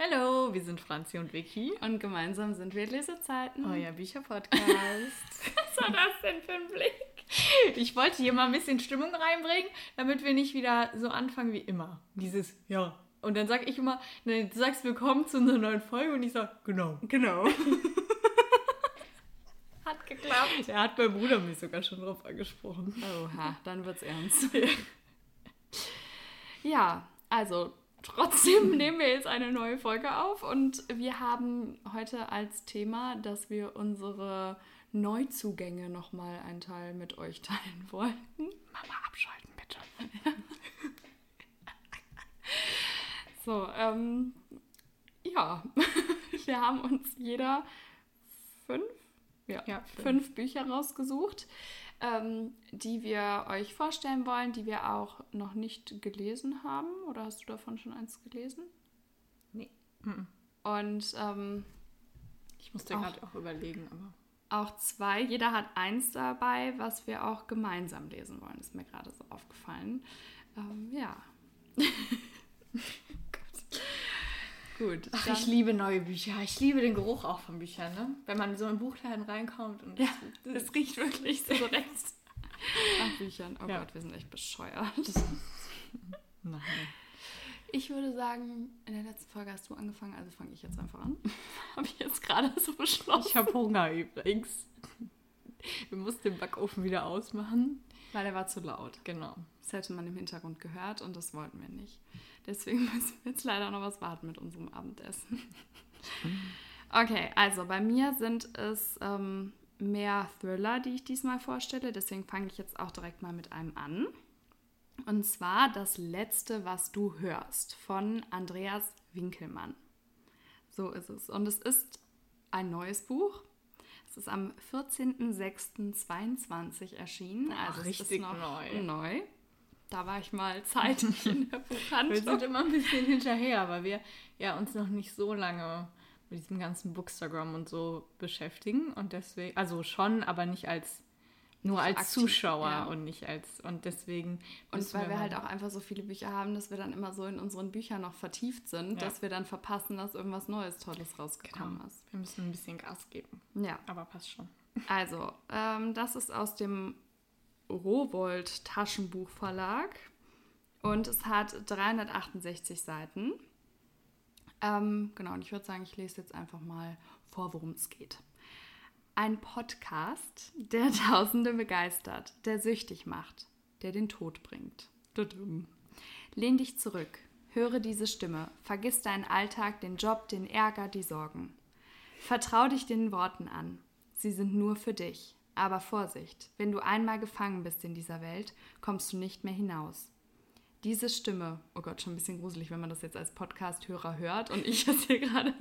Hallo, wir sind Franzi und Vicky. Und gemeinsam sind wir Lesezeiten. Euer Bücherpodcast. Was war das denn für ein Blick? Ich wollte hier mal ein bisschen Stimmung reinbringen, damit wir nicht wieder so anfangen wie immer. Dieses Ja. Und dann sag ich immer, ne, du sagst willkommen zu einer neuen Folge und ich sag, genau. Genau. Hat geklappt. Er hat mein Bruder mich sogar schon drauf angesprochen. Oha, dann wird's ernst. ja, also trotzdem nehmen wir jetzt eine neue Folge auf und wir haben heute als Thema, dass wir unsere Neuzugänge nochmal einen Teil mit euch teilen wollen. Mama, abschalten bitte. So, ähm, ja, wir haben uns jeder fünf, ja, Ja, fünf. fünf. Bücher rausgesucht, ähm, die wir euch vorstellen wollen, die wir auch noch nicht gelesen haben. Oder hast du davon schon eins gelesen? Nee. Mhm. Und ähm, Ich musste gerade auch überlegen, aber. auch zwei. Jeder hat eins dabei, was wir auch gemeinsam lesen wollen. Ist mir gerade so aufgefallen. Ähm, ja. Gut. Ach, ich liebe neue Bücher. Ich liebe den Geruch auch von Büchern, ne? Wenn man so in Buchladen reinkommt und. Ja, es riecht wirklich so direkt nach Büchern. Oh Ja. Gott, wir sind echt bescheuert. Nein. Ich würde sagen, in der letzten Folge hast du angefangen, also fange ich jetzt einfach an. Habe ich jetzt gerade so beschlossen. Ich habe Hunger übrigens. Wir mussten den Backofen wieder ausmachen. Weil er war zu laut. Genau. Das hätte man im Hintergrund gehört und das wollten wir nicht. Deswegen müssen wir jetzt leider noch was warten mit unserem Abendessen. Okay, also bei mir sind es ähm, mehr Thriller, die ich diesmal vorstelle. Deswegen fange ich jetzt auch direkt mal mit einem an. Und zwar das letzte, was du hörst, von Andreas Winkelmann. So ist es. Und es ist ein neues Buch. Es ist am 14.06.22 erschienen. Ach, Also es richtig ist noch neu. neu. Da war ich mal zeitig in der Wir Buchhandlung. sind immer ein bisschen hinterher, weil wir ja uns noch nicht so lange mit diesem ganzen Bookstagram und so beschäftigen und deswegen, also schon, aber nicht als nur als aktiv, Zuschauer ja. und nicht als und deswegen Und weil wir mal- halt auch einfach so viele Bücher haben, dass wir dann immer so in unseren Büchern noch vertieft sind, Ja. dass wir dann verpassen, dass irgendwas Neues, Tolles rausgekommen genau, ist. wir müssen ein bisschen Gas geben, Ja, aber passt schon. also, ähm, das ist aus dem Rowold Taschenbuchverlag und es hat 368 Seiten. Ähm, genau, und ich würde sagen, ich lese jetzt einfach mal vor, worum es geht. Ein Podcast, der Tausende begeistert, der süchtig macht, der den Tod bringt. Lehn dich zurück, höre diese Stimme, vergiss deinen Alltag, den Job, den Ärger, die Sorgen. Vertrau dich den Worten an. Sie sind nur für dich. Aber Vorsicht, wenn du einmal gefangen bist in dieser Welt, kommst du nicht mehr hinaus. Diese Stimme, oh Gott, schon ein bisschen gruselig, wenn man das jetzt als Podcast-Hörer hört und ich das hier gerade.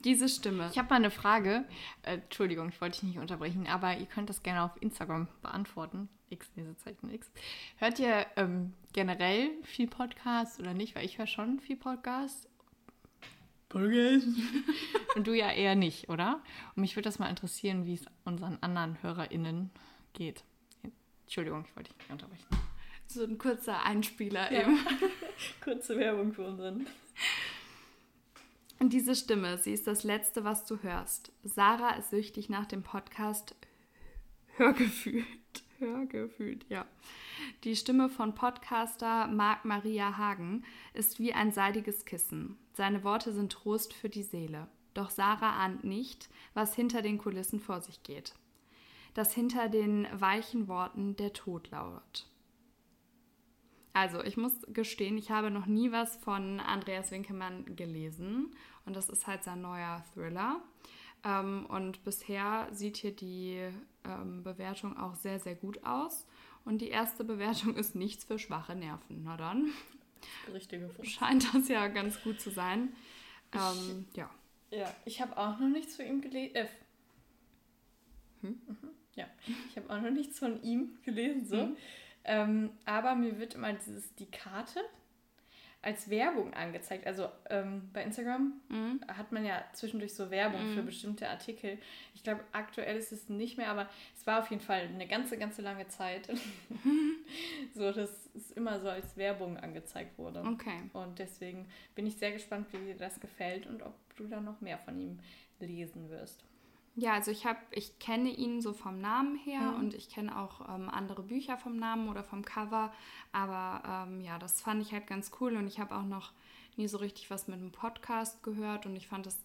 Diese Stimme. Ich habe mal eine Frage. Äh, Entschuldigung, ich wollte dich nicht unterbrechen, aber ihr könnt das gerne auf Instagram beantworten. X, Lesezeichen X. Hört ihr ähm, generell viel Podcast oder nicht? Weil ich höre schon viel Podcast. Podcast. Und du ja eher nicht, oder? Und mich würde das mal interessieren, wie es unseren anderen HörerInnen geht. Entschuldigung, ich wollte dich nicht unterbrechen. So ein kurzer Einspieler Ja. eben. Kurze Werbung für unseren. Und diese Stimme, sie ist das Letzte, was du hörst. Sarah ist süchtig nach dem Podcast Hörgefühlt, ja. Die Stimme von Podcaster Marc Maria Hagen ist wie ein seidiges Kissen. Seine Worte sind Trost für die Seele. Doch Sarah ahnt nicht, was hinter den Kulissen vor sich geht. Dass hinter den weichen Worten der Tod lauert. Also, ich muss gestehen, ich habe noch nie was von Andreas Winkelmann gelesen. Und das ist halt sein neuer Thriller. Ähm, und bisher sieht hier die ähm, Bewertung auch sehr, sehr gut aus. Und die erste Bewertung ist nichts für schwache Nerven. Na dann Richtige Frage. scheint das ja ganz gut zu sein. Ähm, ja. Ja, ich habe auch noch nichts von ihm gelesen. Äh, Hm? mhm, ja, ich habe auch noch nichts von ihm gelesen, so. Mhm. Ähm, aber mir wird immer dieses, die Karte, als Werbung angezeigt. Also ähm, bei Instagram Mhm. hat man ja zwischendurch so Werbung für Mhm. bestimmte Artikel. Ich glaube, aktuell ist es nicht mehr, aber es war auf jeden Fall eine ganze, ganze lange Zeit. so, dass es immer so als Werbung angezeigt wurde. Okay. Und deswegen bin ich sehr gespannt, wie dir das gefällt und ob du da noch mehr von ihm lesen wirst. Ja, also ich habe, ich kenne ihn so vom Namen her Mhm. und ich kenne auch ähm, andere Bücher vom Namen oder vom Cover. Aber ähm, ja, das fand ich halt ganz cool und ich habe auch noch nie so richtig was mit einem Podcast gehört und ich fand das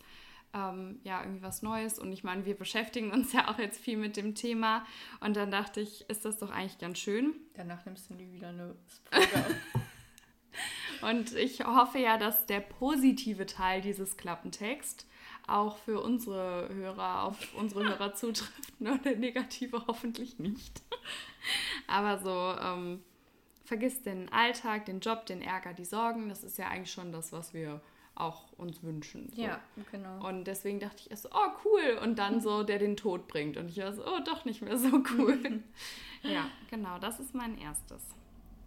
ähm, ja irgendwie was Neues. Und ich meine, wir beschäftigen uns ja auch jetzt viel mit dem Thema und dann dachte ich, ist das doch eigentlich ganz schön. Danach nimmst du nie wieder eine Folge auf. Und ich hoffe ja, dass der positive Teil dieses Klappentext auch für unsere Hörer, auf unsere Hörer zutrifft, nur der negative hoffentlich nicht. Aber so, ähm, vergiss den Alltag, den Job, den Ärger, die Sorgen, das ist ja eigentlich schon das, was wir auch uns wünschen. So. Ja, genau. Und deswegen dachte ich erst so, oh cool, und dann so, der den Tod bringt. Und ich war so, oh doch nicht mehr so cool. ja, genau, das ist mein erstes.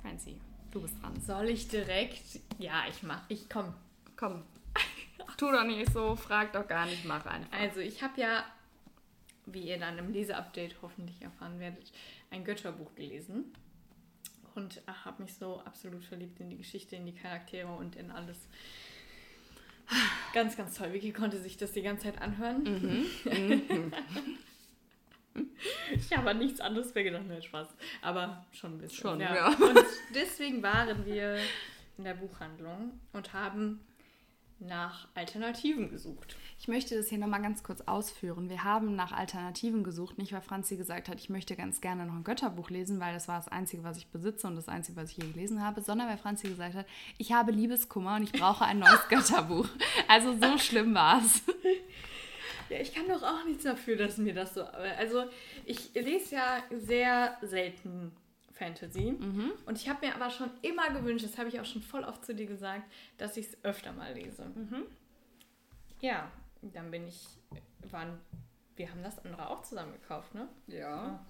Fancy, du bist dran. Soll ich direkt? Ja, ich mach. Ich komm. Komm. Tu doch nicht so, frag doch gar nicht, mach einfach. Also ich habe ja, wie ihr dann im Leseupdate hoffentlich erfahren werdet, ein Götterbuch gelesen und habe mich so absolut verliebt in die Geschichte, in die Charaktere und in alles. Ganz, ganz toll. Vicky konnte sich das die ganze Zeit anhören. Mhm. Ich habe an nichts anderes mehr gedacht, nein, Spaß. Aber schon ein bisschen. Schon, ja. Und deswegen waren wir in der Buchhandlung und haben nach Alternativen gesucht. Ich möchte das hier nochmal ganz kurz ausführen. Wir haben nach Alternativen gesucht, nicht weil Franzi gesagt hat, ich möchte ganz gerne noch ein Götterbuch lesen, weil das war das Einzige, was ich besitze und das Einzige, was ich je gelesen habe, sondern weil Franzi gesagt hat, ich habe Liebeskummer und ich brauche ein neues Götterbuch. Also so schlimm war es. Ja, ich kann doch auch nichts dafür, dass mir das so. Also, ich lese ja sehr selten Fantasy. Und ich habe mir aber schon immer gewünscht, das habe ich auch schon voll oft zu dir gesagt, dass ich es öfter mal lese. Ja, dann bin ich. Waren, wir haben das andere auch zusammen gekauft, ne? Ja.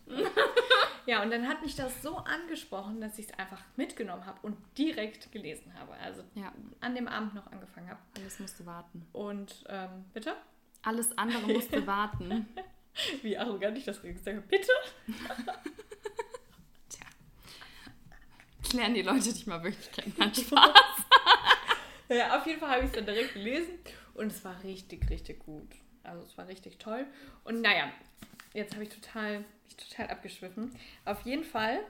Ja, und dann hat mich das so angesprochen, dass ich es einfach mitgenommen habe und direkt gelesen habe. Also Ja, an dem Abend noch angefangen habe. alles musste warten. Und ähm, bitte? Alles andere musste warten. Wie arrogant ich das gesagt habe. Bitte? Tja. Lerne die Leute dich mal wirklich kennen. Nein, Spaß. Ja, auf jeden Fall habe ich es dann direkt gelesen und es war richtig, richtig gut. Also es war richtig toll. Und naja, jetzt habe ich total, ich total abgeschwiffen. Auf jeden Fall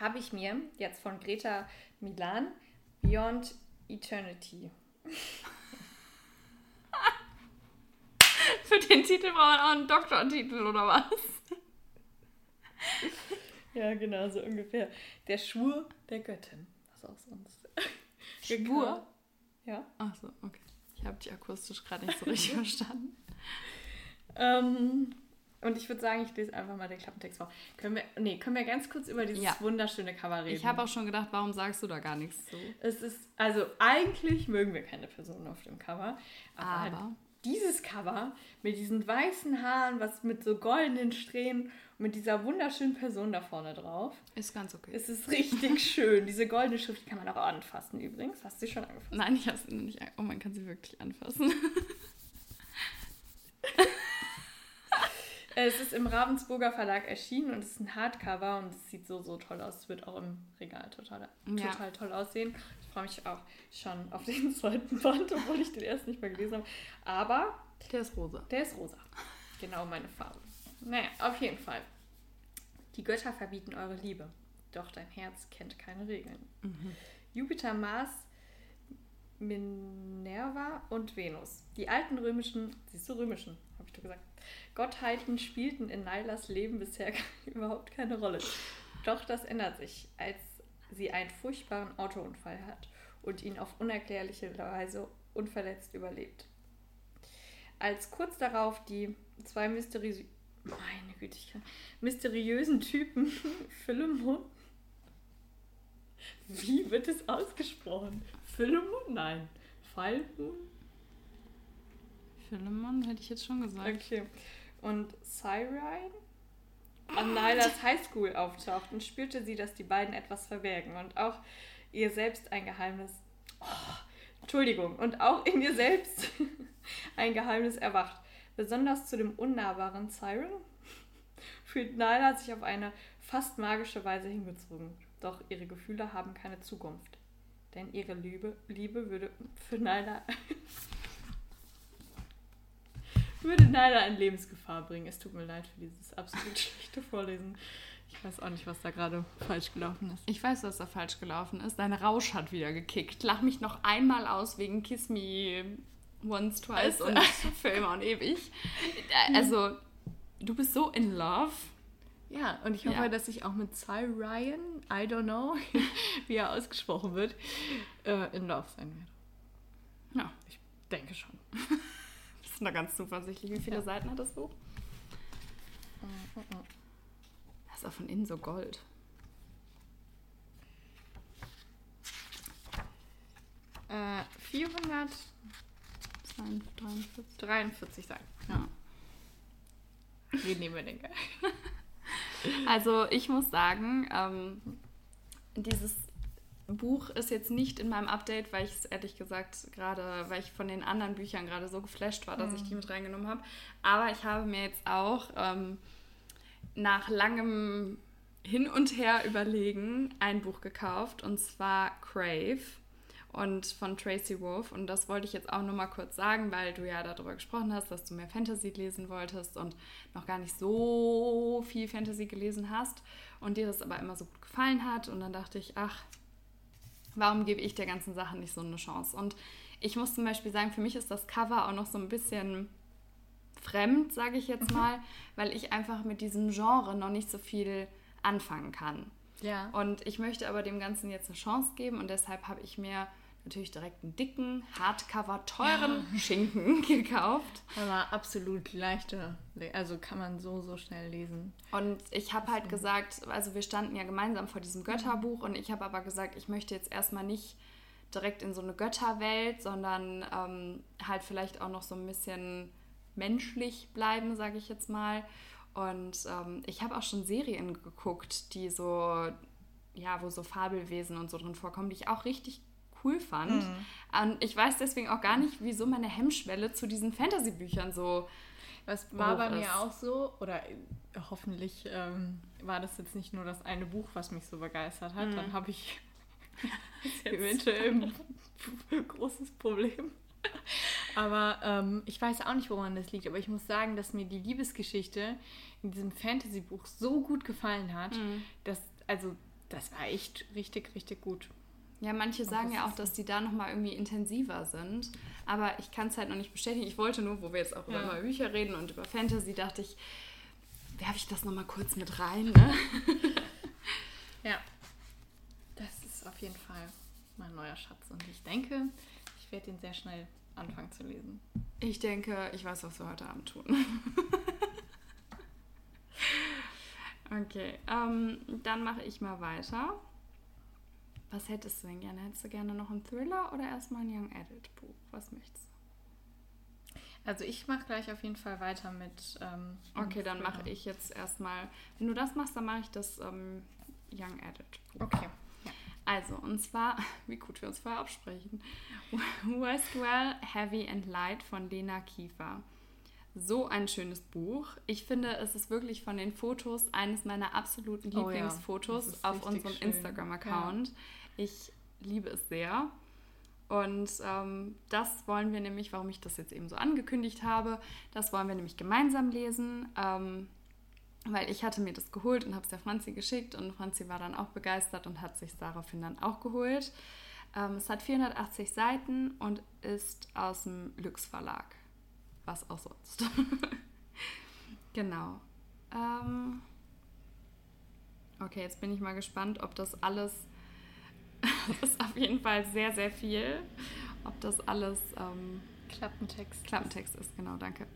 habe ich mir jetzt von Greta Milan Beyond Eternity. Für den Titel braucht man auch einen Doktortitel oder was? Ja, genau, so ungefähr. Der Schwur der Göttin. Was auch sonst. Schwur? Ja. Ach so, okay. Ich habe dich akustisch gerade nicht so richtig verstanden. Ähm, und ich würde sagen, ich lese einfach mal den Klappentext vor. Können wir, nee, können wir ganz kurz über dieses Ja. wunderschöne Cover reden? Ich habe auch schon gedacht, warum sagst du da gar nichts zu? Es ist, also eigentlich mögen wir keine Person auf dem Cover, aber, halt Aber dieses Cover mit diesen weißen Haaren, was mit so goldenen Strähnen und mit dieser wunderschönen Person da vorne drauf, ist ganz okay. es ist richtig schön. Diese goldene Schrift die kann man auch anfassen übrigens. Hast du sie schon angefasst? Nein, ich habe sie noch nicht. Oh, man kann sie wirklich anfassen. Äh, Es ist im Ravensburger Verlag erschienen und es ist ein Hardcover und es sieht so, so toll aus. Es wird auch im Regal total, Ja. total toll aussehen. Ich freue mich auch schon auf den zweiten Band, obwohl ich den erst nicht mal gelesen habe. Aber Der ist rosa. Der ist rosa. Genau meine Farbe. Naja, auf jeden Fall. Die Götter verbieten eure Liebe. Doch dein Herz kennt keine Regeln. Jupiter, Mars, Minerva und Venus. Die alten römischen, siehst du römischen, habe ich doch gesagt, Gottheiten spielten in Nailas Leben bisher überhaupt keine Rolle. Doch das ändert sich, als sie einen furchtbaren Autounfall hat und ihn auf unerklärliche Weise unverletzt überlebt. Als kurz darauf die zwei mysteriösen, Güte, kann, mysteriösen Typen Philemon. Wie wird es ausgesprochen? Philemon? Nein. Philemon? Philemon hätte ich jetzt schon gesagt. Okay. Und Cyrine an Nylas Highschool auftauchten, spürte sie, dass die beiden etwas verbergen und auch ihr selbst ein Geheimnis Oh, Entschuldigung. Und auch in dir selbst ein Geheimnis erwacht. Besonders zu dem unnahbaren Siren fühlt Nyla sich auf eine fast magische Weise hingezogen. Doch ihre Gefühle haben keine Zukunft. Denn ihre Liebe, Liebe würde für Nyla würde Nyla in Lebensgefahr bringen. Es tut mir leid für dieses absolut schlechte Vorlesen. Ich weiß auch nicht, was da gerade falsch gelaufen ist. Ich weiß, was da falsch gelaufen ist. Dein Rausch hat wieder gekickt. Lach mich noch einmal aus wegen Kiss Me Once, Twice und für immer und ewig. Also, du bist so in love. Ja, und ich hoffe, ja. dass ich auch mit Cy Ryan, I don't know, wie er ausgesprochen wird, äh, in Love sein werde. Ja. Ich denke schon. Bist du da ganz zuversichtlich? Wie viele ja. Seiten hat das Buch? Das ist auch von innen so Gold. Äh, 443 Seiten. Ja. Wie nehmen wir den Geil? Also ich muss sagen, ähm, dieses Buch ist jetzt nicht in meinem Update, weil ich es ehrlich gesagt gerade, weil ich von den anderen Büchern gerade so geflasht war, dass mhm. ich die mit reingenommen habe. Aber ich habe mir jetzt auch ähm, nach langem Hin und Her überlegen ein Buch gekauft und zwar Crave und von Tracy Wolf. Und das wollte ich jetzt auch nur mal kurz sagen, weil du ja darüber gesprochen hast, dass du mehr Fantasy lesen wolltest und noch gar nicht so viel Fantasy gelesen hast und dir das aber immer so gut gefallen hat. Und dann dachte ich, ach, warum gebe ich der ganzen Sache nicht so eine Chance? Und ich muss zum Beispiel sagen, für mich ist das Cover auch noch so ein bisschen fremd, sage ich jetzt mhm. mal, weil ich einfach mit diesem Genre noch nicht so viel anfangen kann. Ja. Und ich möchte aber dem Ganzen jetzt eine Chance geben und deshalb habe ich mir natürlich direkt einen dicken, Hardcover, teuren ja. Schinken gekauft. Aber absolut leichter. Also kann man so, so schnell lesen. Und ich habe halt gesagt, also wir standen ja gemeinsam vor diesem Götterbuch und ich habe aber gesagt, ich möchte jetzt erstmal nicht direkt in so eine Götterwelt, sondern ähm, halt vielleicht auch noch so ein bisschen menschlich bleiben, sage ich jetzt mal. Und ähm, ich habe auch schon Serien geguckt, die so, ja, wo so Fabelwesen und so drin vorkommen, die ich auch richtig cool fand. Mhm. Und ich weiß deswegen auch gar nicht, wieso meine Hemmschwelle zu diesen Fantasy-Büchern so. Das war bei ist. mir auch so, oder äh, hoffentlich ähm, war das jetzt nicht nur das eine Buch, was mich so begeistert hat. Mhm. Dann habe ich eventuell ein großes Problem. Aber ähm, ich weiß auch nicht, woran das liegt. Aber ich muss sagen, dass mir die Liebesgeschichte in diesem Fantasy-Buch so gut gefallen hat, mhm. dass, also, das war echt richtig, richtig gut. Ja, manche sagen ja auch, dass die da nochmal irgendwie intensiver sind. Aber ich kann es halt noch nicht bestätigen. Ich wollte nur, wo wir jetzt auch ja. über Bücher reden und über Fantasy, dachte ich, werfe ich das nochmal kurz mit rein. Ne? ja. Das ist auf jeden Fall mein neuer Schatz. Und ich denke, ich werde ihn sehr schnell anfangen zu lesen. Ich denke, ich weiß, was wir heute Abend tun. okay, ähm, dann mache ich mal weiter. Was hättest du denn gerne? Hättest du gerne noch einen Thriller oder erstmal ein Young Adult Buch? Was möchtest du? Also ich mache gleich auf jeden Fall weiter mit. Ähm, okay, dann mache ich jetzt erstmal. Wenn du das machst, dann mache ich das ähm, Young Adult Buch. Okay. Also, und zwar, wie gut wir uns vorher absprechen. Westwell Heavy and Light von Lena Kiefer. So ein schönes Buch. Ich finde, es ist wirklich von den Fotos eines meiner absoluten Lieblingsfotos oh ja, auf unserem Instagram-Account. Ja. Ich liebe es sehr. Und ähm, das wollen wir nämlich, warum ich das jetzt eben so angekündigt habe, das wollen wir nämlich gemeinsam lesen. Ähm, weil ich hatte mir das geholt und habe es der Franzi geschickt und Franzi war dann auch begeistert und hat sich daraufhin dann auch geholt. Ähm, es hat 480 Seiten und ist aus dem Lux Verlag. Was auch sonst. genau. Ähm okay, jetzt bin ich mal gespannt, ob das alles das ist auf jeden Fall sehr, sehr viel. Ob das alles ähm, Klappentext. Klappentext ist, genau, danke.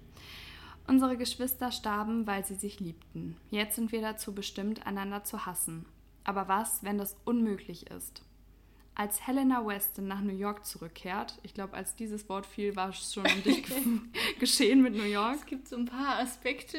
Unsere Geschwister starben, weil sie sich liebten. Jetzt sind wir dazu bestimmt, einander zu hassen. Aber was, wenn das unmöglich ist? Als Helena Weston nach New York zurückkehrt, ich glaube, als dieses Wort fiel, war es schon um dich geschehen mit New York. Es gibt so ein paar Aspekte.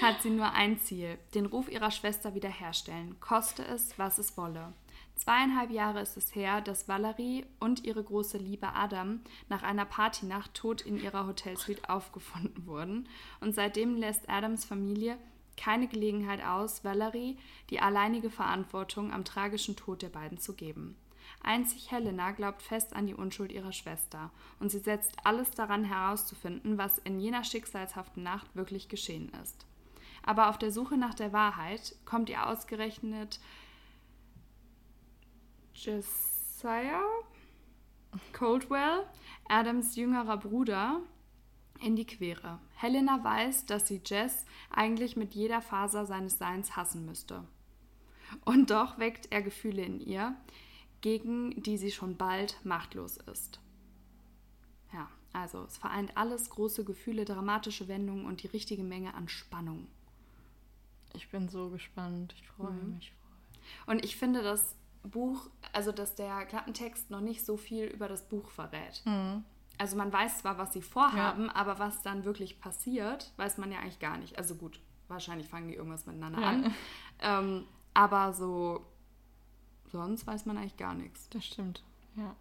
hat sie nur ein Ziel, den Ruf ihrer Schwester wiederherstellen, koste es, was es wolle. Zweieinhalb Jahre ist es her, dass Valerie und ihre große Liebe Adam nach einer Partynacht tot in ihrer Hotelsuite aufgefunden wurden. Und seitdem lässt Adams Familie keine Gelegenheit aus, Valerie die alleinige Verantwortung am tragischen Tod der beiden zu geben. Einzig Helena glaubt fest an die Unschuld ihrer Schwester und sie setzt alles daran herauszufinden, was in jener schicksalshaften Nacht wirklich geschehen ist. Aber auf der Suche nach der Wahrheit kommt ihr ausgerechnet Josiah Coldwell, Adams jüngerer Bruder, in die Quere. Helena weiß, dass sie Jess eigentlich mit jeder Faser seines Seins hassen müsste. Und doch weckt er Gefühle in ihr, gegen die sie schon bald machtlos ist. Ja, also es vereint alles große Gefühle, dramatische Wendungen und die richtige Menge an Spannung. Ich bin so gespannt. Ich freue Mhm. mich. Und ich finde das Buch, also dass der Klappentext noch nicht so viel über das Buch verrät. Also man weiß zwar, was sie vorhaben, aber was dann wirklich passiert, weiß man ja eigentlich gar nicht. Also gut, wahrscheinlich fangen die irgendwas miteinander Ja. an. Ähm, aber so sonst weiß man eigentlich gar nichts. Das stimmt. Ja.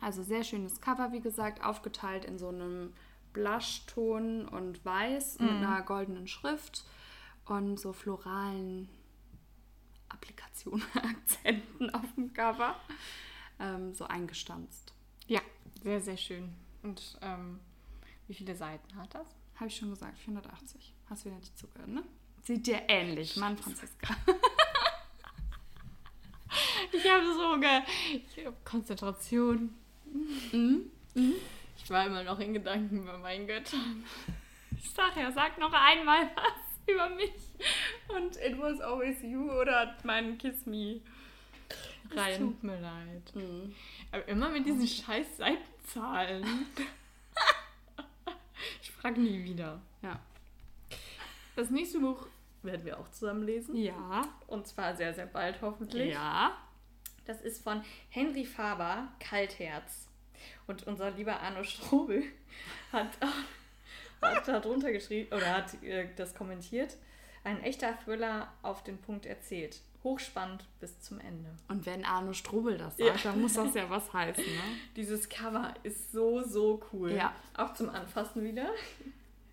Also sehr schönes Cover, wie gesagt, aufgeteilt in so einem Blushton und Weiß mit einer goldenen Schrift und so floralen Applikationen, Akzenten auf dem Cover. Ähm, so eingestanzt. Ja, sehr, sehr schön. Und ähm, wie viele Seiten hat das? Habe ich schon gesagt, 480. Hast wieder nicht zugehört, ne? Sieht dir ähnlich, Mann, Franziska. Ich habe so ge ich hab Konzentration. Mhm. Ich war immer noch in Gedanken bei meinen Göttern. Ich sag ja, sag noch einmal was über mich. Und it was always you oder mein Kiss Me. Es Rein. tut mir leid. Mhm. Aber immer mit diesen scheiß Seitenzahlen. ich frage nie wieder. Ja. Das nächste Buch werden wir auch zusammen lesen. Ja. Und zwar sehr, sehr bald hoffentlich. Ja. Das ist von Henry Faber, Kaltherz. Und unser lieber Arno Strobel hat, hat da drunter geschrieben oder hat äh, das kommentiert. Ein echter Thriller auf den Punkt erzählt. Hochspannend bis zum Ende. Und wenn Arno Strobel das Ja. sagt, dann muss das ja was heißen, ne? Dieses Cover ist so, so cool. Ja. Auch zum Anfassen wieder.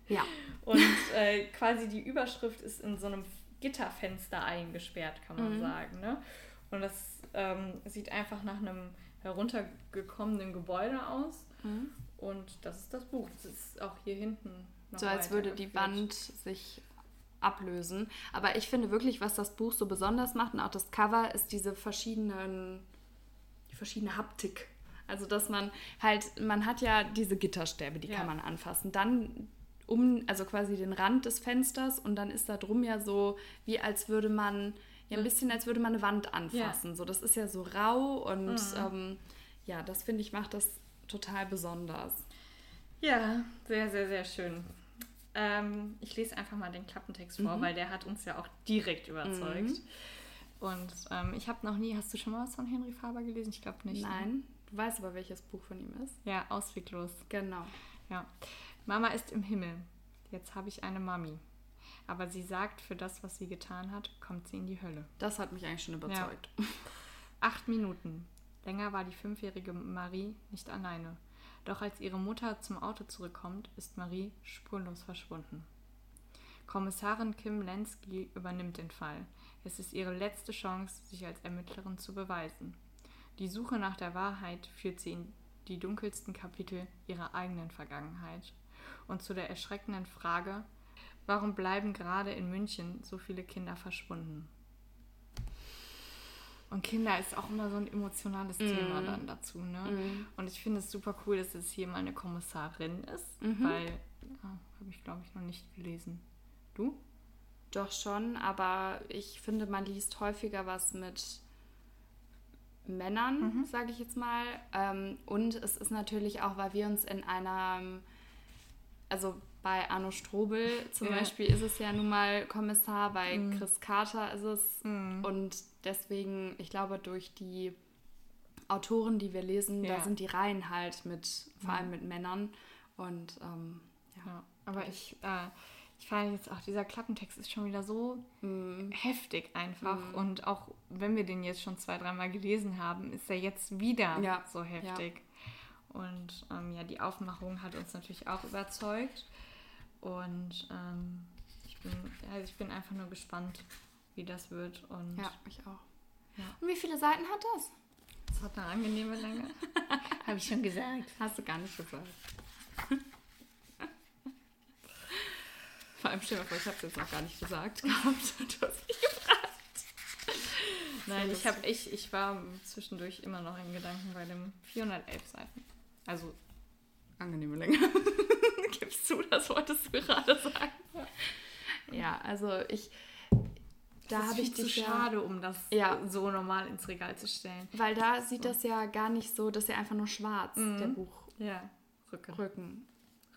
Ja. Und äh, quasi die Überschrift ist in so einem Gitterfenster eingesperrt, kann man Mhm. sagen. Ne? Und das ähm, sieht einfach nach einem heruntergekommenen Gebäude aus. Und das ist das Buch. Das ist auch hier hinten. noch So als würde die. Wand sich ablösen. Aber ich finde wirklich, was das Buch so besonders macht und auch das Cover, ist diese verschiedenen, die verschiedene Haptik. Also dass man halt, man hat ja diese Gitterstäbe, die Ja. kann man anfassen. Dann um, also quasi den Rand des Fensters und dann ist da drum ja so, wie als würde man, ja ein bisschen als würde man eine Wand anfassen. So, das ist ja so rau und Mhm. ähm, ja, das finde ich macht das total besonders. Ja, sehr, sehr, sehr schön. Ähm, ich lese einfach mal den Klappentext vor, Mhm. weil der hat uns ja auch direkt überzeugt. Und ähm, ich habe noch nie, hast du schon mal was von Henry Faber gelesen? Ich glaube nicht. ne? Nein, du weißt aber, welches Buch von ihm ist. Ja, ausweglos. Genau. Ja. Mama ist im Himmel. Jetzt habe ich eine Mami. Aber sie sagt, für das, was sie getan hat, kommt sie in die Hölle. Das hat mich eigentlich schon überzeugt. Acht Minuten. Länger war die fünfjährige Marie nicht alleine. Doch als ihre Mutter zum Auto zurückkommt, ist Marie spurlos verschwunden. Kommissarin Kim Lensky übernimmt den Fall. Es ist ihre letzte Chance, sich als Ermittlerin zu beweisen. Die Suche nach der Wahrheit führt sie in die dunkelsten Kapitel ihrer eigenen Vergangenheit und zu der erschreckenden Frage, warum bleiben gerade in München so viele Kinder verschwunden? Und Kinder ist auch immer so ein emotionales Thema dann dazu. Ne? Und ich finde es super cool, dass es hier mal eine Kommissarin ist, weil ja, habe ich glaube ich noch nicht gelesen. Du? Doch schon, aber ich finde, man liest häufiger was mit Männern, sage ich jetzt mal. Ähm, und es ist natürlich auch, weil wir uns in einer, also bei Arno Strobel zum Ja. Beispiel ist es ja nun mal Kommissar, bei Chris Carter ist es. Und deswegen, ich glaube, durch die Autoren, die wir lesen, Ja. da sind die Reihen halt mit, vor allem mit Männern. Und ähm, ja. Ja, aber ich, äh, ich fand jetzt auch, dieser Klappentext ist schon wieder so mm. heftig einfach. Mm. Und auch wenn wir den jetzt schon zwei, dreimal gelesen haben, ist er jetzt wieder ja. so heftig. Ja. Und ähm, ja, die Aufmachung hat uns natürlich auch überzeugt. Und ähm, ich, bin, also ich bin einfach nur gespannt, wie das wird. Und ja, ich auch. Ja. Und wie viele Seiten hat das? Das hat eine angenehme Länge. Habe ich schon gesagt. Hast du gar nicht gesagt. Vor allem stell dir vor, ich habe es jetzt noch gar nicht gesagt gehabt. Du hast mich gefragt. Nein, ich, hab, ich, ich war zwischendurch immer noch in Gedanken bei dem 411 Seiten. Also angenehme Länge. Gibst du, das wolltest du gerade sagen. Ja, also ich, da habe ich zu schade, um das ja. so normal ins Regal zu stellen. Weil da sieht so. das ja gar nicht so, das ist ja einfach nur schwarz, mhm. der Buch. Ja. Rücken. Rücken.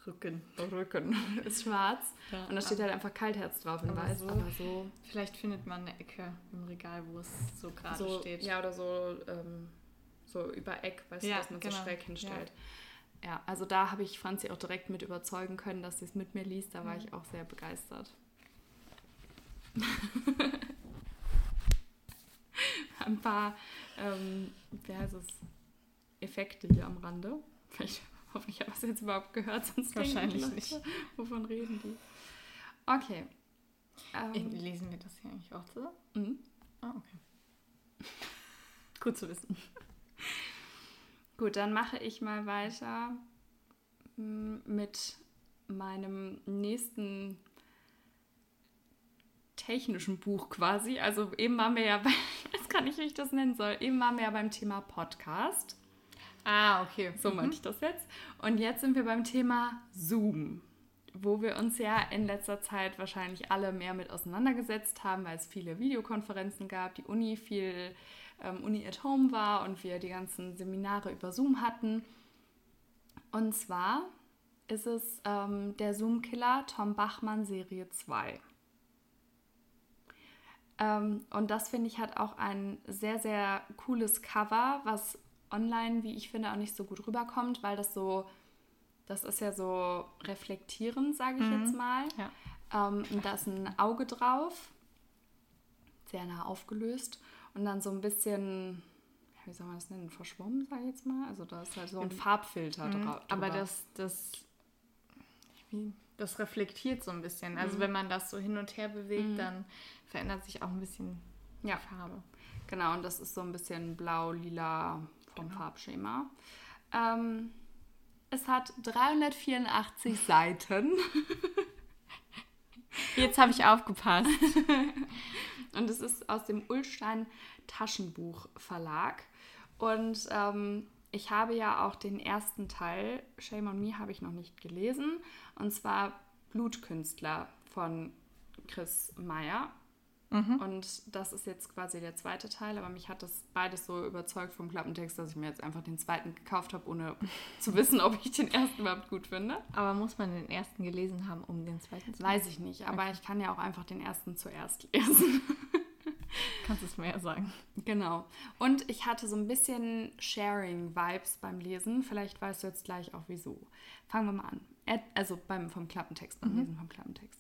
Rücken. Rücken ist schwarz. Ja, und da steht halt einfach Kaltherz drauf in weiß. So, aber so. Vielleicht findet man eine Ecke im Regal, wo es so gerade so, steht. Ja, oder so, ähm, so über Eck, weißt ja, du, dass man genau. so schräg hinstellt. Ja, ja also da habe ich Franzi auch direkt mit überzeugen können, dass sie es mit mir liest. Da war mhm. ich auch sehr begeistert. Ein paar, ähm, wie heißt es, Effekte hier am Rande. Vielleicht hoffentlich habe ich es jetzt überhaupt gehört, sonst wahrscheinlich Leute, nicht. Wovon reden die? Okay. Ähm, Lesen wir das hier eigentlich auch zusammen? Mhm. Ah, okay. Gut zu wissen. Gut, dann mache ich mal weiter mm, mit meinem nächsten technischen Buch quasi. Also eben waren wir ja bei, jetzt kann ich, wie ich das nennen soll, eben waren wir ja beim Thema Podcast. Ah, okay. So meinte mhm. ich das jetzt. Und jetzt sind wir beim Thema Zoom, wo wir uns ja in letzter Zeit wahrscheinlich alle mehr mit auseinandergesetzt haben, weil es viele Videokonferenzen gab, die Uni viel ähm, Uni at Home war und wir die ganzen Seminare über Zoom hatten. Und zwar ist es ähm, der Zoom-Killer Tom Bachmann Serie 2. Ähm, und das finde ich hat auch ein sehr, sehr cooles Cover, was online, wie ich finde, auch nicht so gut rüberkommt, weil das so, das ist ja so reflektierend, sage ich mhm. jetzt mal. Ja. Ähm, und da ist ein Auge drauf, sehr nah aufgelöst und dann so ein bisschen, wie soll man das nennen, verschwommen, sage ich jetzt mal. Also da ist halt so ein Farbfilter mhm. drauf. Aber das, das, das reflektiert so ein bisschen. Also mhm. wenn man das so hin und her bewegt, mhm. dann verändert sich auch ein bisschen ja. die Farbe. Genau, und das ist so ein bisschen blau, lila vom genau. Farbschema. Ähm, es hat 384 Seiten. Jetzt habe ich aufgepasst. und es ist aus dem Ullstein Taschenbuch Verlag. Und ähm, ich habe ja auch den ersten Teil, Shame on Me, habe ich noch nicht gelesen. Und zwar Blutkünstler von Chris Meyer. Mhm. Und das ist jetzt quasi der zweite Teil, aber mich hat das beides so überzeugt vom Klappentext, dass ich mir jetzt einfach den zweiten gekauft habe, ohne zu wissen, ob ich den ersten überhaupt gut finde. Aber muss man den ersten gelesen haben, um den zweiten zu Weiß ich nicht, aber okay. ich kann ja auch einfach den ersten zuerst lesen. Kannst du es mir ja sagen. Genau. Und ich hatte so ein bisschen Sharing-Vibes beim Lesen. Vielleicht weißt du jetzt gleich auch wieso. Fangen wir mal an. Er, also beim, vom Klappentext, beim mhm. Lesen vom Klappentext.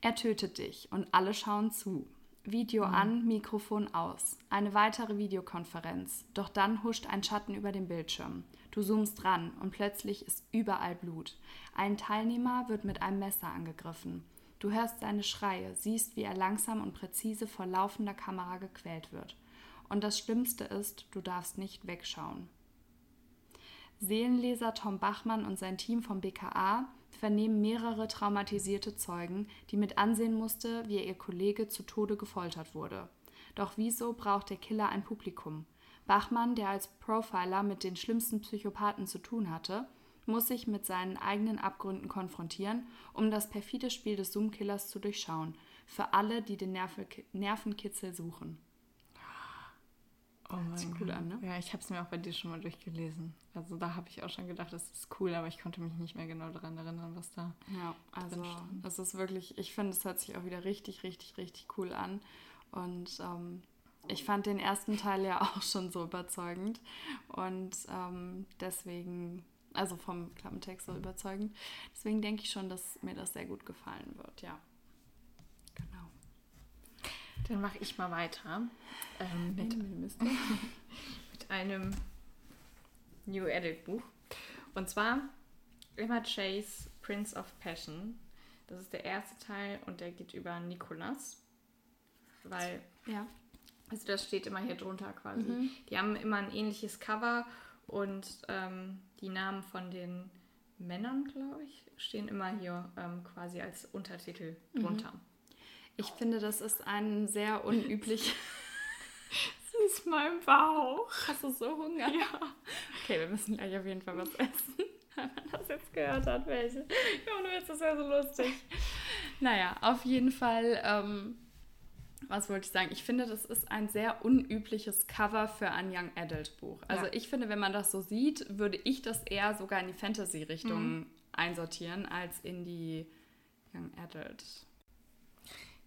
Er tötet dich und alle schauen zu. Video mhm. an, Mikrofon aus. Eine weitere Videokonferenz. Doch dann huscht ein Schatten über den Bildschirm. Du zoomst ran und plötzlich ist überall Blut. Ein Teilnehmer wird mit einem Messer angegriffen. Du hörst seine Schreie, siehst, wie er langsam und präzise vor laufender Kamera gequält wird. Und das Schlimmste ist, du darfst nicht wegschauen. Seelenleser Tom Bachmann und sein Team vom BKA vernehmen mehrere traumatisierte Zeugen, die mit ansehen musste, wie ihr Kollege zu Tode gefoltert wurde. Doch wieso braucht der Killer ein Publikum? Bachmann, der als Profiler mit den schlimmsten Psychopathen zu tun hatte, muss sich mit seinen eigenen Abgründen konfrontieren, um das perfide Spiel des Zoom-Killers zu durchschauen, für alle, die den Nervenkitzel suchen. Oh mein Gott. cool an, ne? Ja, ich habe es mir auch bei dir schon mal durchgelesen. Also da habe ich auch schon gedacht, das ist cool, aber ich konnte mich nicht mehr genau daran erinnern, was da. Ja, also das ist wirklich, ich finde, es hört sich auch wieder richtig, richtig, richtig cool an. Und ähm, ich fand den ersten Teil ja auch schon so überzeugend. Und ähm, deswegen Also vom Klappentext so überzeugend. Deswegen denke ich schon, dass mir das sehr gut gefallen wird, ja. Dann mache ich mal weiter ähm, mit, mit einem New Edit Buch. Und zwar Emma Chase, Prince of Passion. Das ist der erste Teil und der geht über Nikolas. Weil, Ja. also das steht immer hier drunter quasi. Mhm. Die haben immer ein ähnliches Cover und ähm, die Namen von den Männern, glaube ich, stehen immer hier ähm, quasi als Untertitel drunter. Ich finde, das ist ein sehr unüblich. Das ist mein Bauch. Hast du so Hunger? Ja. Okay, wir müssen gleich auf jeden Fall was essen. Wenn man das jetzt gehört hat, welche. Ja, und jetzt ist ja so lustig. Naja, auf jeden Fall, ähm, was wollte ich sagen? Ich finde, das ist ein sehr unübliches Cover für ein Young Adult Buch. Also Ja. ich finde, wenn man das so sieht, würde ich das eher sogar in die Fantasy-Richtung einsortieren, als in die Young Adult.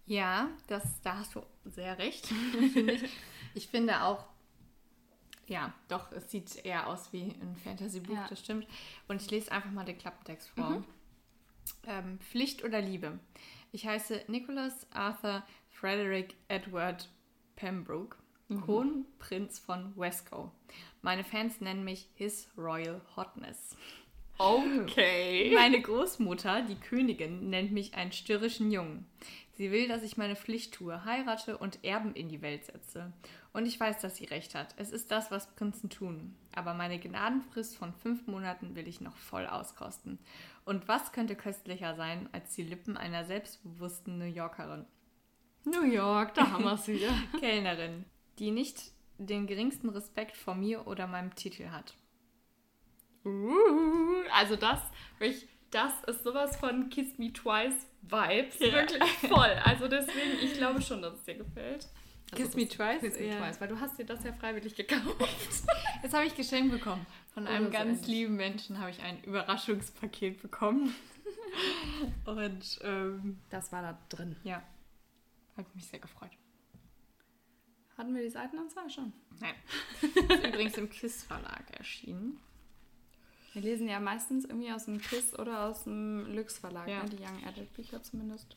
Ja, das, da hast du sehr recht, finde ich. Ich finde auch, ja, doch, es sieht eher aus wie ein Fantasy-Buch, Ja. das stimmt. Und ich lese einfach mal den Klappentext vor. Ähm, Pflicht oder Liebe? Ich heiße Nicholas Arthur Frederick Edward Pembroke, Kronprinz von Wesco. Meine Fans nennen mich His Royal Hotness. Okay. Meine Großmutter, die Königin, nennt mich einen störrischen Jungen. Sie will, dass ich meine Pflicht tue, heirate und Erben in die Welt setze. Und ich weiß, dass sie recht hat. Es ist das, was Prinzen tun. Aber meine Gnadenfrist von fünf Monaten will ich noch voll auskosten. Und was könnte köstlicher sein als die Lippen einer selbstbewussten New Yorkerin? New York, da haben wir es wieder. Kellnerin, die nicht den geringsten Respekt vor mir oder meinem Titel hat. Uh, also das, wirklich, das ist sowas von Kiss Me Twice Vibes. Ja. Wirklich voll. Also deswegen, ich glaube schon, dass es dir gefällt. Also Kiss Me Twice? Kiss Me Ja. Twice, weil du hast dir das ja freiwillig gekauft. Jetzt habe ich geschenkt bekommen. Von Oh, einem ist ganz ehrlich. lieben Menschen habe ich ein Überraschungspaket bekommen. Und ähm, Das war da drin. ja, hat mich sehr gefreut. Hatten wir die Seitenanzahl schon? Nein. Ist übrigens im KISS Verlag erschienen. Wir lesen ja meistens irgendwie aus dem KISS oder aus dem Lux Verlag, Ja. ne? die Young Adult Bücher zumindest.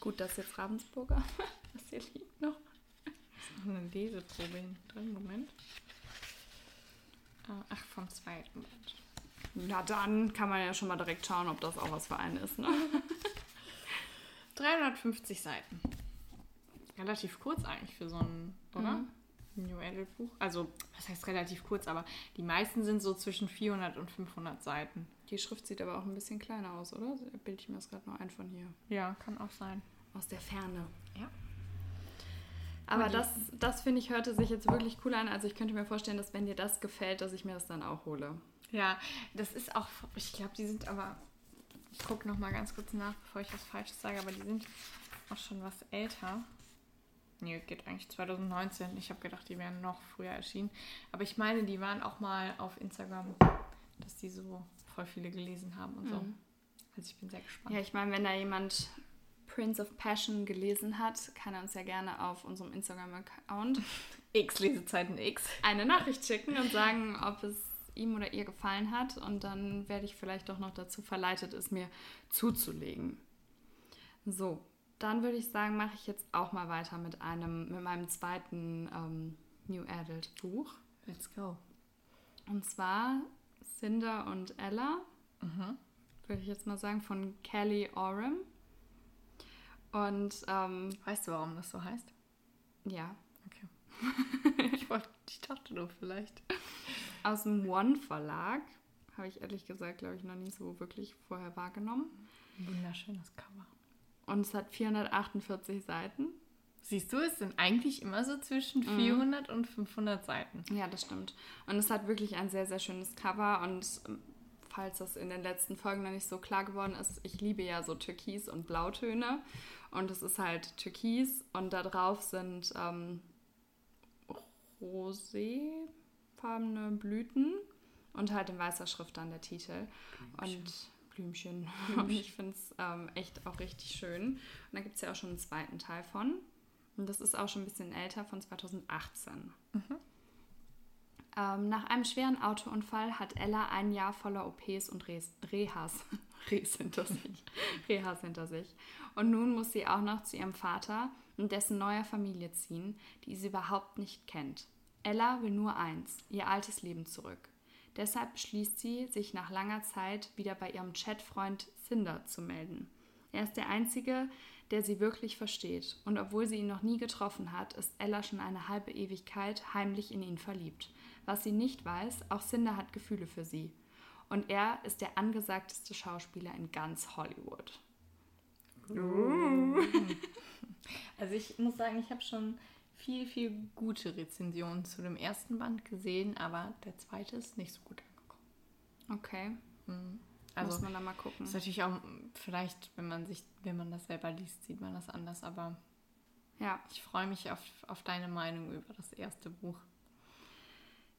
Gut, das ist jetzt Ravensburger, was hier liegt noch. Ist noch eine Leseprobe drin. Moment. Ah, Ach, vom zweiten Band. Na dann kann man ja schon mal direkt schauen, ob das auch was für einen ist. Ne? 350 Seiten. Relativ kurz eigentlich für so ein, oder? Mhm. New Adult Buch. Also, was heißt relativ kurz, aber die meisten sind so zwischen 400 und 500 Seiten. Die Schrift sieht aber auch ein bisschen kleiner aus, oder? Bilde ich mir das gerade noch ein von hier. Ja, kann auch sein. Aus der Ferne. Ja. Aber das, das finde ich, hörte sich jetzt wirklich cool an. Also ich könnte mir vorstellen, dass wenn dir das gefällt, dass ich mir das dann auch hole. Ja, das ist auch, ich glaube, die sind aber, ich gucke noch mal ganz kurz nach, bevor ich was Falsches sage, aber die sind auch schon was älter. Nee, geht eigentlich 2019. Ich habe gedacht, die wären noch früher erschienen. Aber ich meine, die waren auch mal auf Instagram, dass die so voll viele gelesen haben und so. Mhm. Also ich bin sehr gespannt. Ja, ich meine, wenn da jemand Prince of Passion gelesen hat, kann er uns ja gerne auf unserem Instagram-Account X Lesezeiten X. eine Nachricht schicken und sagen, ob es ihm oder ihr gefallen hat. Und dann werde ich vielleicht doch noch dazu verleitet, es mir zuzulegen. So, dann würde ich sagen, mache ich jetzt auch mal weiter mit einem, mit meinem zweiten ähm, New Adult Buch. Let's go. Und zwar Cinder und Ella, Mhm. würde ich jetzt mal sagen, von Kelly Oram. Und ähm, Weißt du, warum das so heißt? ja, Okay. ich, wollte, ich dachte nur vielleicht. aus dem One Verlag. Habe ich ehrlich gesagt, glaube ich, noch nie so wirklich vorher wahrgenommen. Wunderschönes Cover. Und es hat 448 Seiten. Siehst du, es sind eigentlich immer so zwischen 400 und 500 Seiten. Ja, das stimmt. Und es hat wirklich ein sehr, sehr schönes Cover. Und falls das in den letzten Folgen noch nicht so klar geworden ist, ich liebe ja so Türkis und Blautöne. Und es ist halt Türkis und da drauf sind ähm, roséfarbene Blüten und halt in weißer Schrift dann der Titel. Und Blümchen. Und ich finde es ähm, echt auch richtig schön. Und da gibt es ja auch schon einen zweiten Teil von. Und das ist auch schon ein bisschen älter, von 2018. Ähm, nach einem schweren Autounfall hat Ella ein Jahr voller OPs und Res Rehas, Rehs hinter sich. Rehas hinter sich. Und nun muss sie auch noch zu ihrem Vater und dessen neuer Familie ziehen, die sie überhaupt nicht kennt. Ella will nur eins, ihr altes Leben zurück. Deshalb beschließt sie, sich nach langer Zeit wieder bei ihrem Chatfreund Cinder zu melden. Er ist der Einzige, der sie wirklich versteht. Und obwohl sie ihn noch nie getroffen hat, ist Ella schon eine halbe Ewigkeit heimlich in ihn verliebt. Was sie nicht weiß, auch Cinder hat Gefühle für sie. Und er ist der angesagteste Schauspieler in ganz Hollywood. Uh. Also ich muss sagen, ich habe schon viel, viel gute Rezensionen zu dem ersten Band gesehen, aber der zweite ist nicht so gut angekommen. Okay. Mhm. Also Muss man da mal gucken. Ist natürlich auch, vielleicht, wenn man sich, wenn man das selber liest, sieht man das anders, aber ja. Ich freue mich auf, auf deine Meinung über das erste Buch.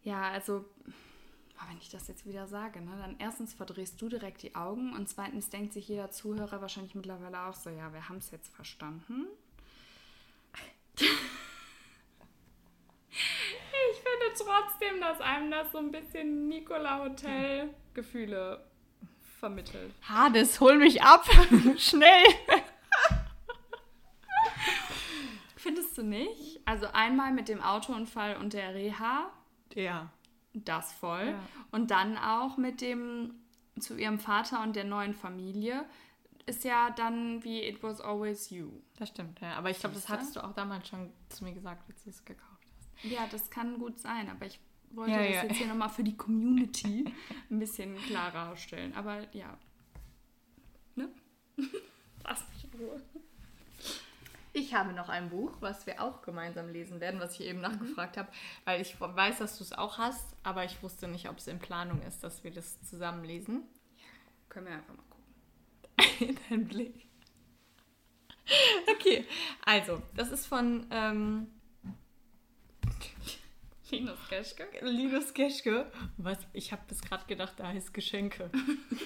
Ja, also, wenn ich das jetzt wieder sage, ne, dann erstens verdrehst du direkt die Augen und zweitens denkt sich jeder Zuhörer wahrscheinlich mittlerweile auch so, ja, wir haben es jetzt verstanden. Trotzdem, dass einem das so ein bisschen Nicola Hotel Gefühle vermittelt. Hades, hol mich ab! Schnell! Findest du nicht? Also einmal mit dem Autounfall und der Reha. Ja. Das voll. Ja. Und dann auch mit dem zu ihrem Vater und der neuen Familie ist ja dann wie It Was Always You. Das stimmt, ja. Aber ich glaube, das hattest du auch damals schon zu mir gesagt, als du es gekauft hast. Ja, das kann gut sein, aber ich wollte ja, das ja. jetzt hier nochmal für die Community ein bisschen klarer stellen. Aber ja. Ne? Lass mich in Ruhe. Ich habe noch ein Buch, was wir auch gemeinsam lesen werden, was ich eben mhm. nachgefragt habe, weil ich weiß, dass du es auch hast, aber ich wusste nicht, ob es in Planung ist, dass wir das zusammen lesen. Können wir einfach mal gucken. Dein Blick. Okay, also, das ist von ähm, Linus Geschke. Linus Geschke. Was? Ich habe bis gerade gedacht, da heißt Geschenke.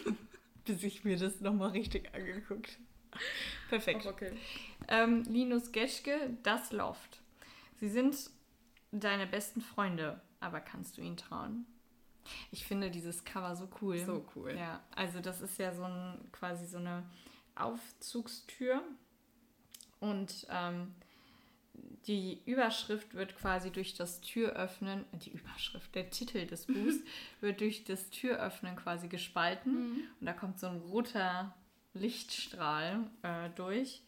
bis ich mir das nochmal richtig angeguckt Perfekt. Oh, okay. Ähm, Linus Geschke, Das Loft. Sie sind deine besten Freunde, aber kannst du ihnen trauen? Ich finde dieses Cover so cool. So cool. Ja, also das ist ja so ein quasi so eine Aufzugstür und ähm, die Überschrift wird quasi durch das Türöffnen, die Überschrift, der Titel des Buchs wird durch das Türöffnen quasi gespalten mhm. und da kommt so ein roter Lichtstrahl äh, durch.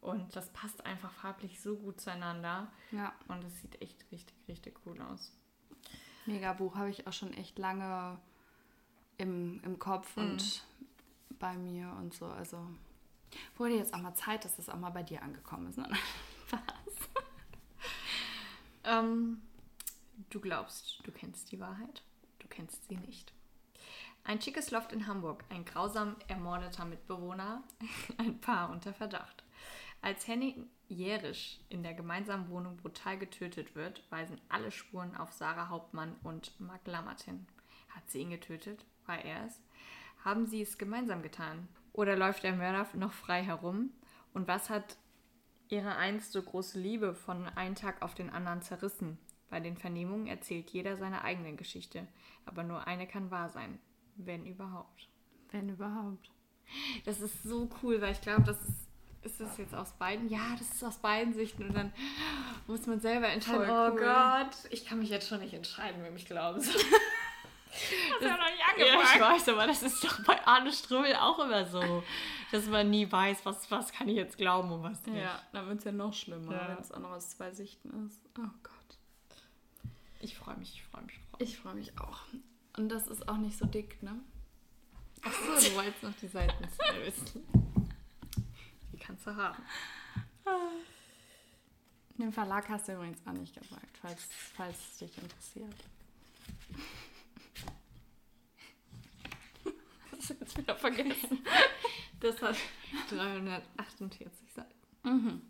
Und das passt einfach farblich so gut zueinander. Ja. Und es sieht echt richtig, richtig cool aus. Mega Buch habe ich auch schon echt lange im, im Kopf mhm. und bei mir und so. Also wurde jetzt auch mal Zeit, dass das auch mal bei dir angekommen ist. Ne? Ähm, du glaubst, du kennst die Wahrheit. Du kennst sie nicht. Ein schickes Loft in Hamburg, ein grausam ermordeter Mitbewohner, ein Paar unter Verdacht. Als Henning Jährisch in der gemeinsamen Wohnung brutal getötet wird, weisen alle Spuren auf Sarah Hauptmann und Mark Lammert hin. Hat sie ihn getötet? War er es? Haben sie es gemeinsam getan? Oder läuft der Mörder noch frei herum? Und was hat ihre einst so große Liebe von einem Tag auf den anderen zerrissen? Bei den Vernehmungen erzählt jeder seine eigene Geschichte, aber nur eine kann wahr sein. Wenn überhaupt. Wenn überhaupt. Das ist so cool, weil ich glaube, das ist, ist das jetzt aus beiden? Ja, das ist aus beiden Sichten und dann muss man selber entscheiden. Voll oh cool. Gott, ich kann mich jetzt schon nicht entscheiden, wem ich glaube. Hast ja noch nicht angefangen. Ja, ich weiß, aber das ist doch bei Arne Strömel auch immer so, dass man nie weiß, was, was kann ich jetzt glauben und was nicht. Ja, dann wird es ja noch schlimmer, ja. wenn es auch noch aus zwei Sichten ist. Oh Gott. Ich freue mich, ich freue mich. Ich freue mich auch. Und das ist auch nicht so dick, ne? Achso, du wolltest noch die Seiten wissen. Die kannst du haben. Den Verlag hast du übrigens auch nicht gesagt, falls, falls es dich interessiert. Das hast du jetzt wieder vergessen. Das hat 348 Seiten. Mhm.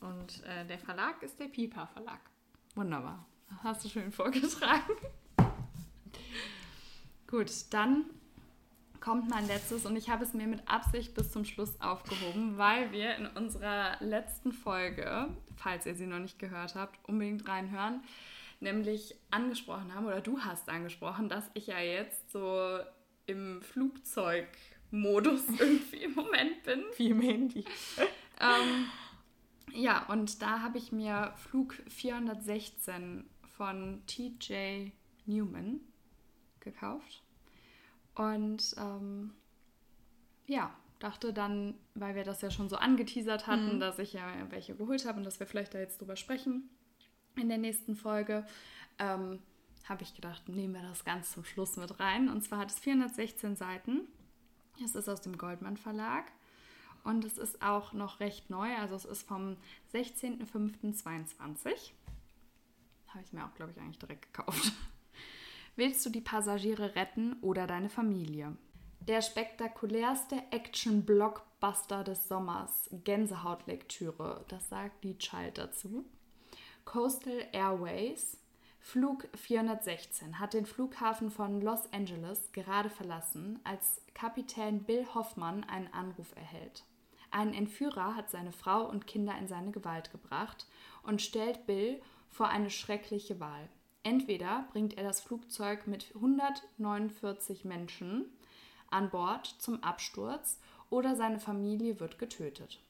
Und äh, der Verlag ist der Pipa Verlag. Wunderbar. Hast du schön vorgetragen. Gut, dann kommt mein letztes und ich habe es mir mit Absicht bis zum Schluss aufgehoben, weil wir in unserer letzten Folge, falls ihr sie noch nicht gehört habt, unbedingt reinhören, nämlich angesprochen haben, oder du hast angesprochen, dass ich ja jetzt so im Flugzeugmodus irgendwie im Moment bin. Wie im Handy. Ähm, ja, und da habe ich mir Flug 416 von TJ Newman gekauft. Und ähm, ja, dachte dann, weil wir das ja schon so angeteasert hatten, mhm. dass ich ja welche geholt habe und dass wir vielleicht da jetzt drüber sprechen in der nächsten Folge, ähm, habe ich gedacht, nehmen wir das ganz zum Schluss mit rein. Und zwar hat es 416 Seiten. Es ist aus dem Goldmann Verlag und es ist auch noch recht neu. Also es ist vom 16.05.22. Habe ich mir auch, glaube ich, eigentlich direkt gekauft. Willst du die Passagiere retten oder deine Familie? Der spektakulärste Action-Blockbuster des Sommers. Gänsehautlektüre. Das sagt die Child dazu. Coastal Airways. Flug 416 hat den Flughafen von Los Angeles gerade verlassen, als Kapitän Bill Hoffmann einen Anruf erhält. Ein Entführer hat seine Frau und Kinder in seine Gewalt gebracht und stellt Bill vor eine schreckliche Wahl. Entweder bringt er das Flugzeug mit 149 Menschen an Bord zum Absturz oder seine Familie wird getötet.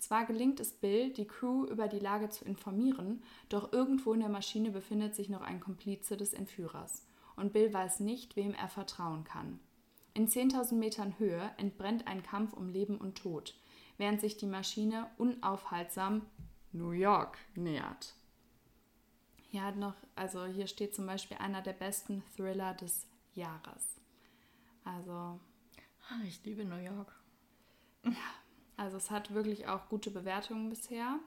Zwar gelingt es Bill, die Crew über die Lage zu informieren, doch irgendwo in der Maschine befindet sich noch ein Komplize des Entführers. Und Bill weiß nicht, wem er vertrauen kann. In 10.000 Metern Höhe entbrennt ein Kampf um Leben und Tod, während sich die Maschine unaufhaltsam New York nähert. Hier hat noch, also hier steht zum Beispiel einer der besten Thriller des Jahres. Also. Ah, ich liebe New York. Ja, also es hat wirklich auch gute Bewertungen bisher.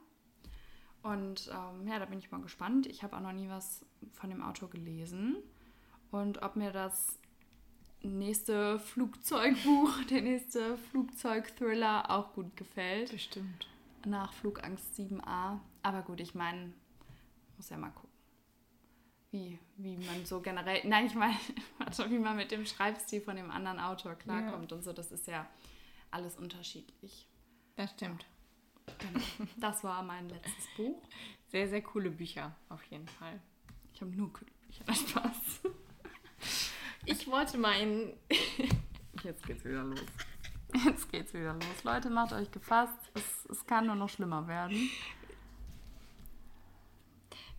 Und ähm, ja, da bin ich mal gespannt. Ich habe auch noch nie was von dem Autor gelesen. Und ob mir das nächste Flugzeugbuch, der nächste Flugzeugthriller auch gut gefällt. Bestimmt. Nach Flugangst 7a. Aber gut, ich meine, muss ja mal gucken wie, wie man so generell, nein, ich meine, wie man mit dem Schreibstil von dem anderen Autor klarkommt ja. und so, das ist ja alles unterschiedlich. Das stimmt. Genau. Das war mein letztes Buch. Sehr, sehr coole Bücher, auf jeden Fall. Ich habe nur coole Bücher, das Spaß. Ich wollte meinen. Jetzt geht's wieder los. Jetzt geht's wieder los. Leute, macht euch gefasst. Es, es kann nur noch schlimmer werden.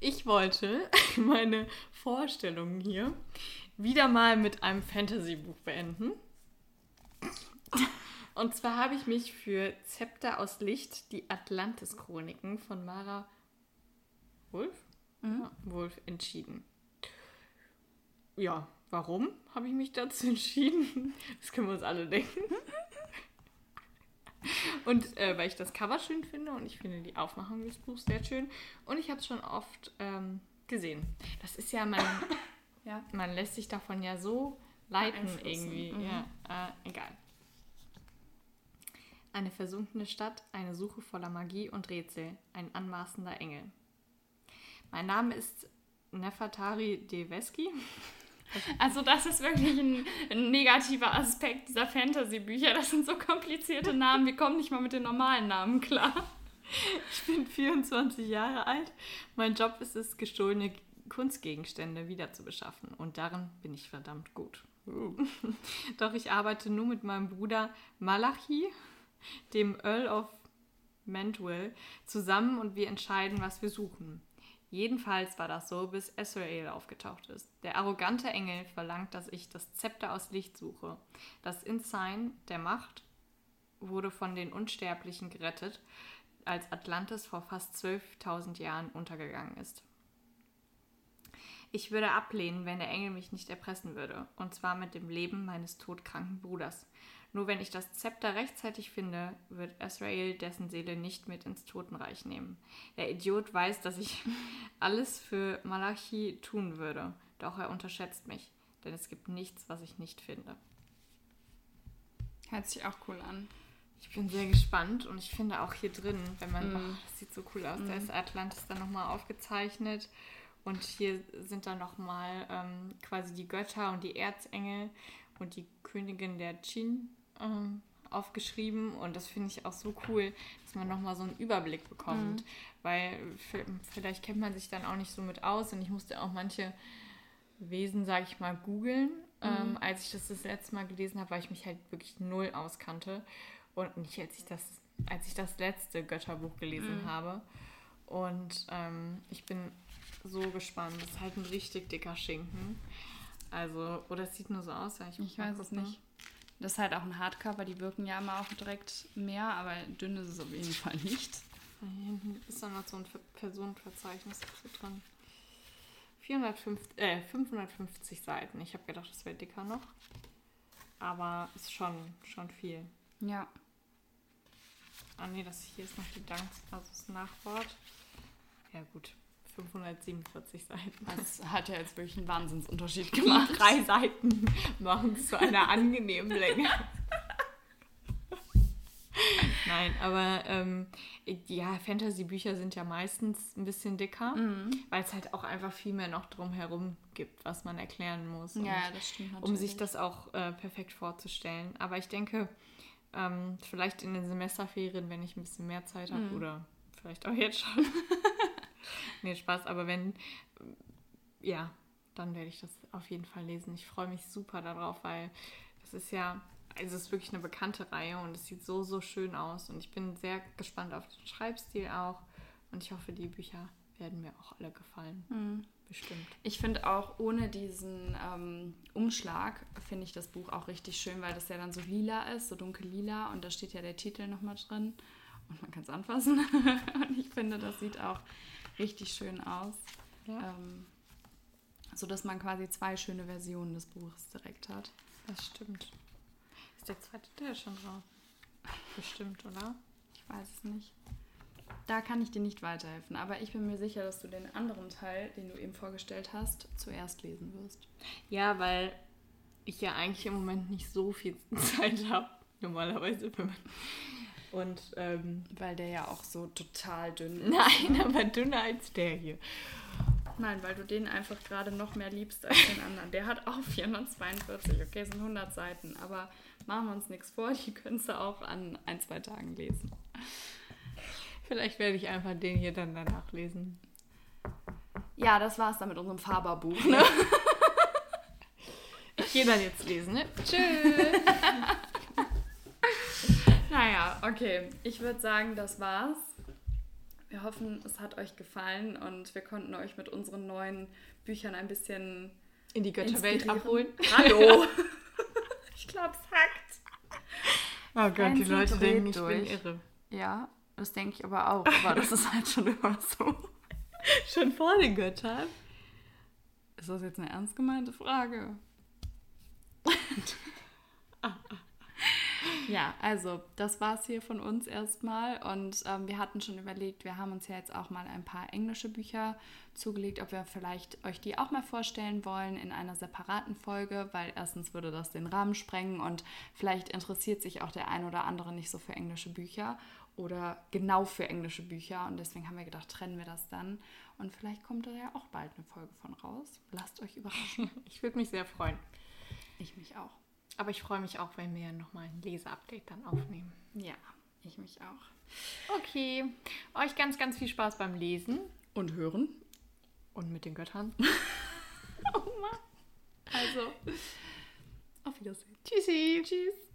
Ich wollte meine Vorstellung hier wieder mal mit einem Fantasy-Buch beenden. Und zwar habe ich mich für Zepter aus Licht, die Atlantis-Chroniken von Mara Wolf? Mhm. Ja, Wolf entschieden. Ja, warum habe ich mich dazu entschieden? Das können wir uns alle denken. Und äh, weil ich das Cover schön finde und ich finde die Aufmachung des Buchs sehr schön. Und ich habe es schon oft ähm, gesehen. Das ist ja, man, ja, man lässt sich davon ja so leiten irgendwie. Mhm. Ja, äh, egal. Eine versunkene Stadt, eine Suche voller Magie und Rätsel, ein anmaßender Engel. Mein Name ist Nefertari Deveski. Also das ist wirklich ein, ein negativer Aspekt dieser Fantasy-Bücher. Das sind so komplizierte Namen. Wir kommen nicht mal mit den normalen Namen klar. Ich bin 24 Jahre alt. Mein Job ist es, gestohlene Kunstgegenstände wiederzubeschaffen. Und darin bin ich verdammt gut. Uh. Doch ich arbeite nur mit meinem Bruder Malachi, dem Earl of Mantwell, zusammen und wir entscheiden, was wir suchen. Jedenfalls war das so, bis Ezrael aufgetaucht ist. Der arrogante Engel verlangt, dass ich das Zepter aus Licht suche. Das Insign der Macht wurde von den Unsterblichen gerettet, als Atlantis vor fast 12.000 Jahren untergegangen ist. Ich würde ablehnen, wenn der Engel mich nicht erpressen würde, und zwar mit dem Leben meines todkranken Bruders. Nur wenn ich das Zepter rechtzeitig finde, wird Israel dessen Seele nicht mit ins Totenreich nehmen. Der Idiot weiß, dass ich alles für Malachi tun würde, doch er unterschätzt mich, denn es gibt nichts, was ich nicht finde. Hört sich auch cool an. Ich bin sehr gespannt und ich finde auch hier drin, wenn man, mm. oh, das sieht so cool aus, mm. da ist Atlantis dann nochmal aufgezeichnet und hier sind dann nochmal ähm, quasi die Götter und die Erzengel und die Königin der Chin ähm, aufgeschrieben und das finde ich auch so cool, dass man nochmal so einen Überblick bekommt. Mhm. Weil vielleicht kennt man sich dann auch nicht so mit aus und ich musste auch manche Wesen, sage ich mal, googeln, mhm. ähm, als ich das das letzte Mal gelesen habe, weil ich mich halt wirklich null auskannte. Und nicht, als ich das, als ich das letzte Götterbuch gelesen mhm. habe. Und ähm, ich bin so gespannt. Das ist halt ein richtig dicker Schinken. Also, oder es sieht nur so aus. Ich, ich weiß es nicht. Das ist halt auch ein Hardcover, die wirken ja immer auch direkt mehr, aber dünn ist es auf jeden Fall nicht. Hier hinten ist dann noch so ein Personenverzeichnis drin. 450, äh, 550 Seiten. Ich habe gedacht, das wäre dicker noch. Aber ist schon, schon viel. Ja. Ah nee, das hier ist noch die Dank, also das Nachwort. Ja gut, 547 Seiten. Das hat ja jetzt wirklich einen Wahnsinnsunterschied gemacht. Drei Seiten machen es zu einer angenehmen Länge. Nein, aber ähm, ja, Fantasy-Bücher sind ja meistens ein bisschen dicker, mhm. weil es halt auch einfach viel mehr noch drumherum gibt, was man erklären muss. Ja, das stimmt. Natürlich. Um sich das auch äh, perfekt vorzustellen. Aber ich denke, ähm, vielleicht in den Semesterferien, wenn ich ein bisschen mehr Zeit habe mhm. oder vielleicht auch jetzt schon. nee, Spaß, aber wenn, ja, dann werde ich das auf jeden Fall lesen. Ich freue mich super darauf, weil das ist ja also es ist wirklich eine bekannte Reihe und es sieht so, so schön aus. Und ich bin sehr gespannt auf den Schreibstil auch. Und ich hoffe, die Bücher werden mir auch alle gefallen. Mhm. Bestimmt. Ich finde auch ohne diesen ähm, Umschlag, finde ich das Buch auch richtig schön, weil das ja dann so lila ist, so dunkel lila. Und da steht ja der Titel nochmal drin. Und man kann es anfassen. und ich finde, das sieht auch richtig schön aus. Ja. Ähm, so dass man quasi zwei schöne Versionen des Buches direkt hat. Das stimmt. Ist der zweite Teil schon drauf? Bestimmt, oder? Ich weiß es nicht. Da kann ich dir nicht weiterhelfen, aber ich bin mir sicher, dass du den anderen Teil, den du eben vorgestellt hast, zuerst lesen wirst. Ja, weil ich ja eigentlich im Moment nicht so viel Zeit habe, normalerweise. Und ähm, weil der ja auch so total dünn ist. Nein, aber dünner als der hier. Nein, weil du den einfach gerade noch mehr liebst als den anderen. Der hat auch 442, okay, sind 100 Seiten, aber machen wir uns nichts vor, die könntest du auch an ein, zwei Tagen lesen. Vielleicht werde ich einfach den hier dann danach lesen. Ja, das war's dann mit unserem Faberbuch. Ne? ich gehe dann jetzt lesen, ne? Tschüss. Naja, okay. Ich würde sagen, das war's. Wir hoffen, es hat euch gefallen und wir konnten euch mit unseren neuen Büchern ein bisschen in die Götterwelt abholen. Hallo! ich glaube, es hackt. Oh Gott, die Leute denken, ich durch. bin irre. Ja, das denke ich aber auch. Aber das ist halt schon immer so. schon vor den Göttern? Ist das jetzt eine ernst gemeinte Frage? Ja, also das war es hier von uns erstmal. Und ähm, wir hatten schon überlegt, wir haben uns ja jetzt auch mal ein paar englische Bücher zugelegt, ob wir vielleicht euch die auch mal vorstellen wollen in einer separaten Folge, weil erstens würde das den Rahmen sprengen und vielleicht interessiert sich auch der ein oder andere nicht so für englische Bücher oder genau für englische Bücher. Und deswegen haben wir gedacht, trennen wir das dann. Und vielleicht kommt da ja auch bald eine Folge von raus. Lasst euch überraschen. ich würde mich sehr freuen. Ich mich auch. Aber ich freue mich auch, wenn wir nochmal ein Leseupdate dann aufnehmen. Ja, ich mich auch. Okay. Euch ganz, ganz viel Spaß beim Lesen. Und Hören. Und mit den Göttern. oh Mann. Also, auf Wiedersehen. Tschüssi. Tschüss.